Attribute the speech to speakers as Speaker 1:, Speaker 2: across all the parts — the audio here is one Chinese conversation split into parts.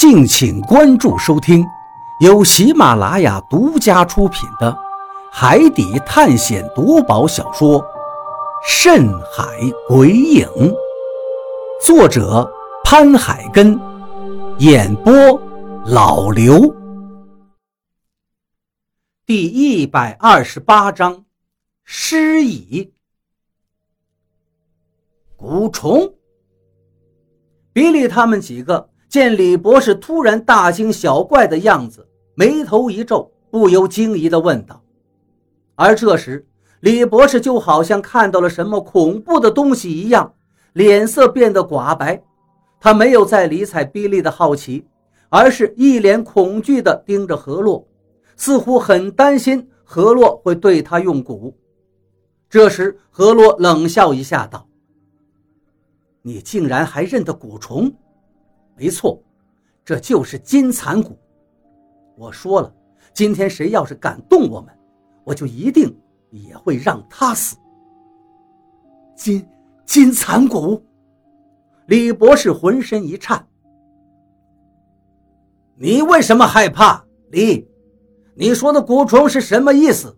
Speaker 1: 敬请关注收听，由喜马拉雅独家出品的《海底探险夺宝小说》《深海鬼影》，作者潘海根，演播老刘。第一百二十八章，失忆。蛊虫，比利他们几个。见李博士突然大惊小怪的样子，眉头一皱，不由惊疑地问道。而这时，李博士就好像看到了什么恐怖的东西一样，脸色变得寡白。他没有再理睬比利的好奇，而是一脸恐惧地盯着何洛，似乎很担心何洛会对他用蛊。这时，何洛冷笑一下道：“你竟然还认得蛊虫？”没错，这就是金蚕蛊。我说了，今天谁要是敢动我们，我就一定也会让他死。金金蚕蛊，李博士浑身一颤。你为什么害怕？李，你说的蛊虫是什么意思？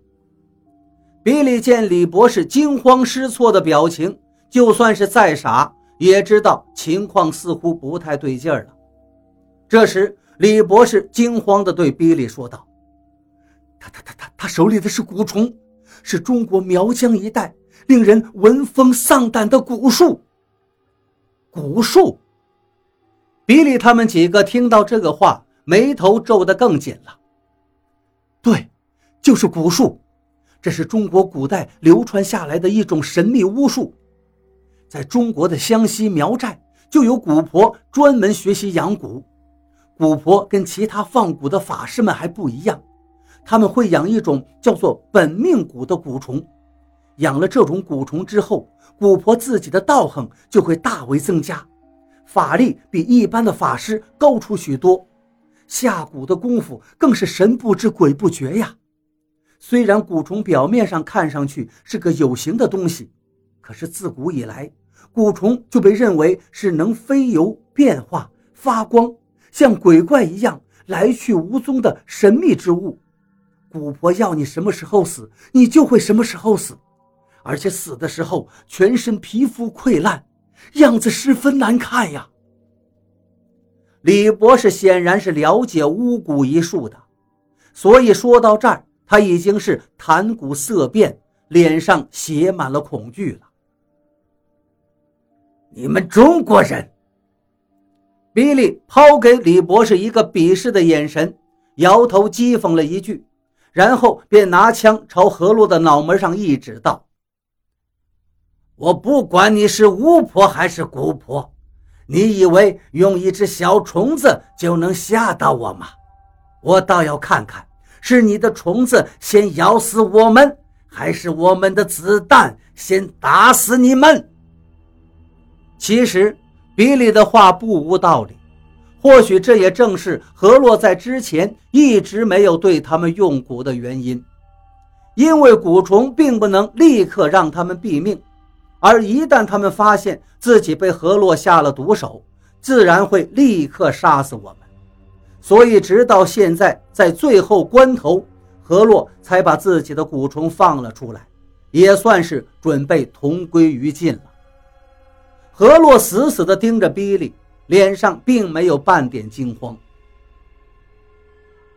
Speaker 1: 比利见李博士惊慌失措的表情，就算是再傻。也知道情况似乎不太对劲儿了。这时，李博士惊慌地对比利说道：“他他他他他手里的是蛊虫，是中国苗疆一带令人闻风丧胆的蛊术。”蛊术。比利他们几个听到这个话，眉头皱得更紧了。对，就是蛊术，这是中国古代流传下来的一种神秘巫术。在中国的湘西苗寨，就有蛊婆专门学习养蛊。蛊婆跟其他放蛊的法师们还不一样，他们会养一种叫做本命蛊的蛊虫。养了这种蛊虫之后，蛊婆自己的道行就会大为增加，法力比一般的法师高出许多，下蛊的功夫更是神不知鬼不觉呀。虽然蛊虫表面上看上去是个有形的东西，可是自古以来。蛊虫就被认为是能飞游、变化、发光，像鬼怪一样来去无踪的神秘之物。蛊婆要你什么时候死，你就会什么时候死，而且死的时候全身皮肤溃烂，样子十分难看呀。李博士显然是了解巫蛊一术的，所以说到这儿，他已经是谈蛊色变，脸上写满了恐惧了。你们中国人，比利抛给李博士一个鄙视的眼神，摇头讥讽了一句，然后便拿枪朝何洛的脑门上一指，道：“我不管你是巫婆还是蛊婆，你以为用一只小虫子就能吓到我吗？我倒要看看，是你的虫子先咬死我们，还是我们的子弹先打死你们。”其实，比利的话不无道理。或许这也正是何洛在之前一直没有对他们用蛊的原因，因为蛊虫并不能立刻让他们毙命，而一旦他们发现自己被何洛下了毒手，自然会立刻杀死我们。所以，直到现在，在最后关头，何洛才把自己的蛊虫放了出来，也算是准备同归于尽了。何洛死死地盯着比利，脸上并没有半点惊慌。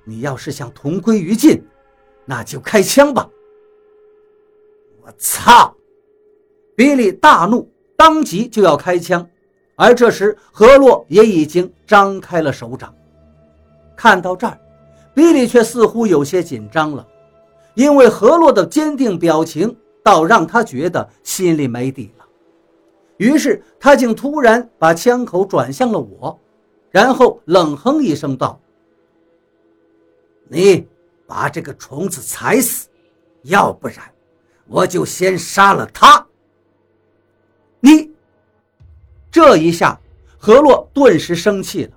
Speaker 1: 你要是想同归于尽，那就开枪吧！我操！比利大怒，当即就要开枪，而这时何洛也已经张开了手掌。看到这儿，比利却似乎有些紧张了，因为何洛的坚定表情倒让他觉得心里没底了。于是他竟突然把枪口转向了我，然后冷哼一声道：“你把这个虫子踩死，要不然我就先杀了他。”你这一下，何洛顿时生气了。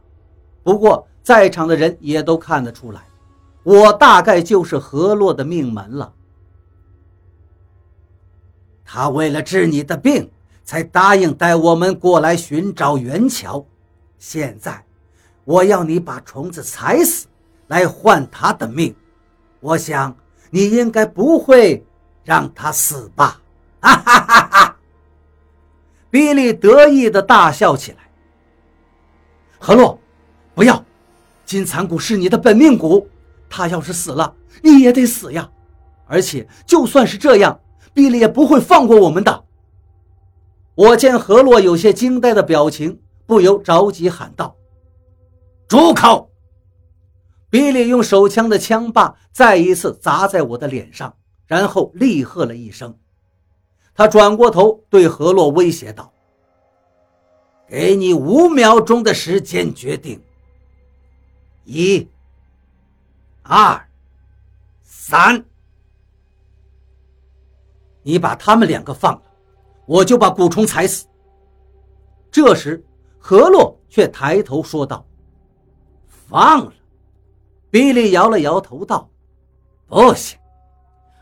Speaker 1: 不过在场的人也都看得出来，我大概就是何洛的命门了。他为了治你的病。才答应带我们过来寻找元桥。现在，我要你把虫子踩死，来换他的命。我想你应该不会让他死吧？哈哈哈哈！比利得意地大笑起来。何洛，不要！金蚕蛊是你的本命蛊，他要是死了，你也得死呀！而且就算是这样，比利也不会放过我们的。我见何洛有些惊呆的表情，不由着急喊道。住口！比利用手枪的枪把再一次砸在我的脸上，然后厉喝了一声。他转过头对何洛威胁道：“给你五秒钟的时间决定。一、二、三，你把他们两个放了，我就把蛊虫踩死。”这时，何洛却抬头说道。放了，比利摇了摇头道：“不行，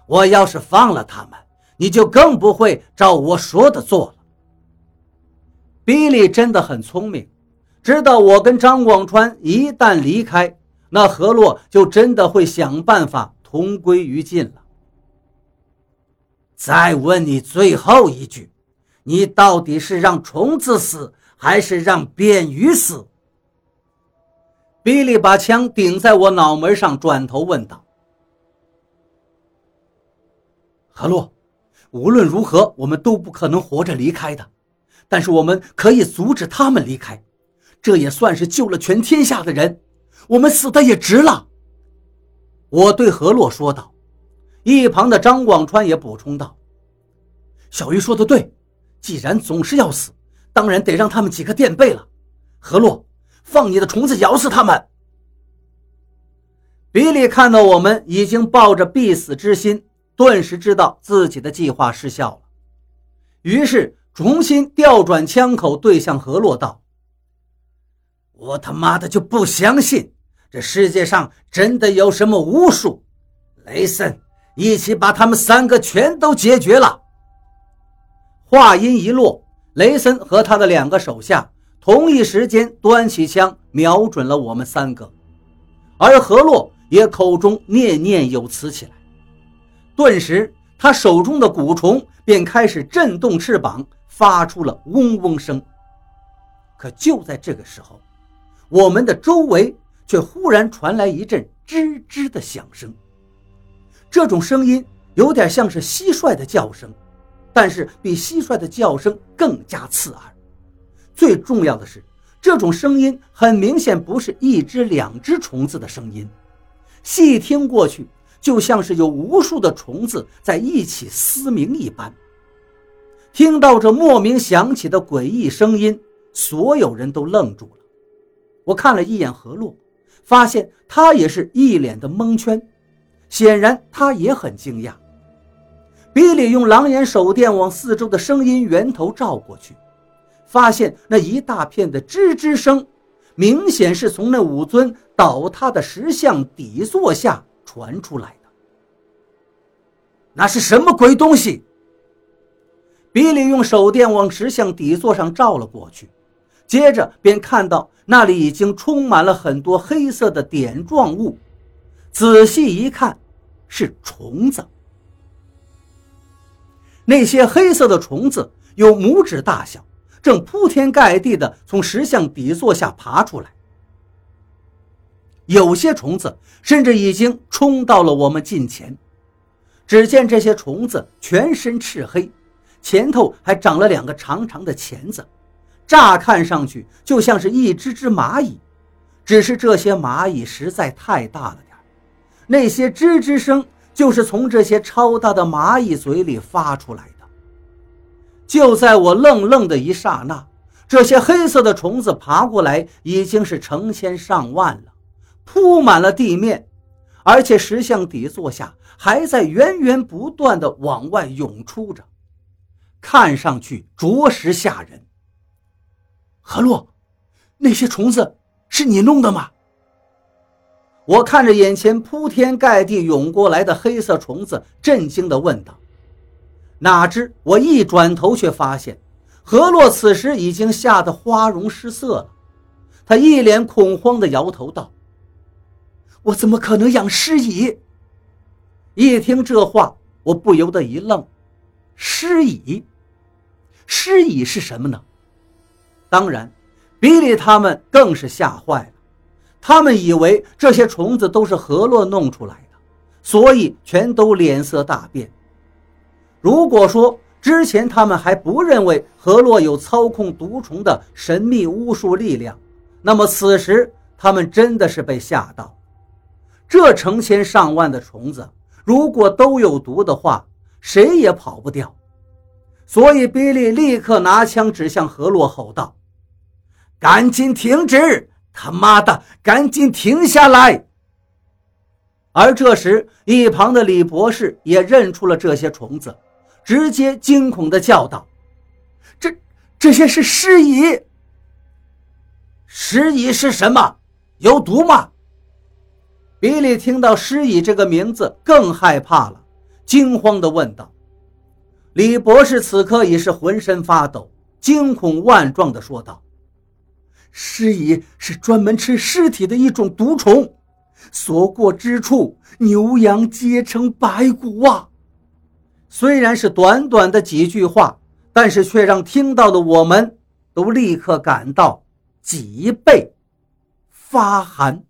Speaker 1: 我要是放了他们，你就更不会照我说的做了。”比利真的很聪明，知道我跟张广川一旦离开，那何洛就真的会想办法同归于尽了。再问你最后一句，你到底是让虫子死，还是让便鱼死？比利把枪顶在我脑门上，转头问道：“何洛，无论如何，我们都不可能活着离开的。但是我们可以阻止他们离开，这也算是救了全天下的人。我们死的也值了。”我对何洛说道。一旁的张广川也补充道：“小鱼说的对，既然总是要死，当然得让他们几个垫背了。何洛。”放你的虫子咬死他们！比利看到我们已经抱着必死之心，顿时知道自己的计划失效了，于是重新调转枪口对向何洛道：“我他妈的就不相信这世界上真的有什么巫术！雷森，一起把他们三个全都解决了！”话音一落，雷森和他的两个手下。同一时间，端起枪瞄准了我们三个，而何洛也口中念念有词起来。顿时，他手中的蛊虫便开始震动翅膀，发出了嗡嗡声。可就在这个时候，我们的周围却忽然传来一阵吱吱的响声。这种声音有点像是蟋蟀的叫声，但是比蟋蟀的叫声更加刺耳。最重要的是，这种声音很明显不是一只两只虫子的声音，细听过去就像是有无数的虫子在一起嘶鸣一般。听到这莫名响起的诡异声音，所有人都愣住了。我看了一眼何洛，发现他也是一脸的蒙圈，显然他也很惊讶。比利用狼眼手电往四周的声音源头照过去。发现那一大片的吱吱声，明显是从那五尊倒塌的石像底座下传出来的。那是什么鬼东西？比利用手电往石像底座上照了过去，接着便看到那里已经充满了很多黑色的点状物。仔细一看，是虫子。那些黑色的虫子有拇指大小。正铺天盖地地从石像底座下爬出来，有些虫子甚至已经冲到了我们近前。只见这些虫子全身赤黑，前头还长了两个长长的钳子，乍看上去就像是一只只蚂蚁。只是这些蚂蚁实在太大了点那些吱吱声就是从这些超大的蚂蚁嘴里发出来的。就在我愣愣的一刹那，这些黑色的虫子爬过来，已经是成千上万了，铺满了地面，而且石像底座下还在源源不断的往外涌出着，看上去着实吓人。何洛，那些虫子是你弄的吗？我看着眼前铺天盖地涌过来的黑色虫子，震惊地问道。哪知我一转头，却发现何洛此时已经吓得花容失色了。他一脸恐慌地摇头道：“我怎么可能养尸蚁？”一听这话，我不由得一愣：“尸蚁？尸蚁是什么呢？”当然，比利他们更是吓坏了。他们以为这些虫子都是何洛弄出来的，所以全都脸色大变。如果说之前他们还不认为何洛有操控毒虫的神秘巫术力量，那么此时他们真的是被吓到。这成千上万的虫子，如果都有毒的话，谁也跑不掉。所以比利立刻拿枪指向何洛，吼道：“赶紧停止！”他妈的，赶紧停下来！而这时，一旁的李博士也认出了这些虫子，直接惊恐地叫道：“这这些是尸蚁！尸蚁是什么？有毒吗？”比利听到“尸蚁”这个名字更害怕了，惊慌地问道。李博士此刻已是浑身发抖，惊恐万状地说道。尸蚁是专门吃尸体的一种毒虫，所过之处，牛羊皆成白骨啊！虽然是短短的几句话，但是却让听到的我们都立刻感到脊背发寒。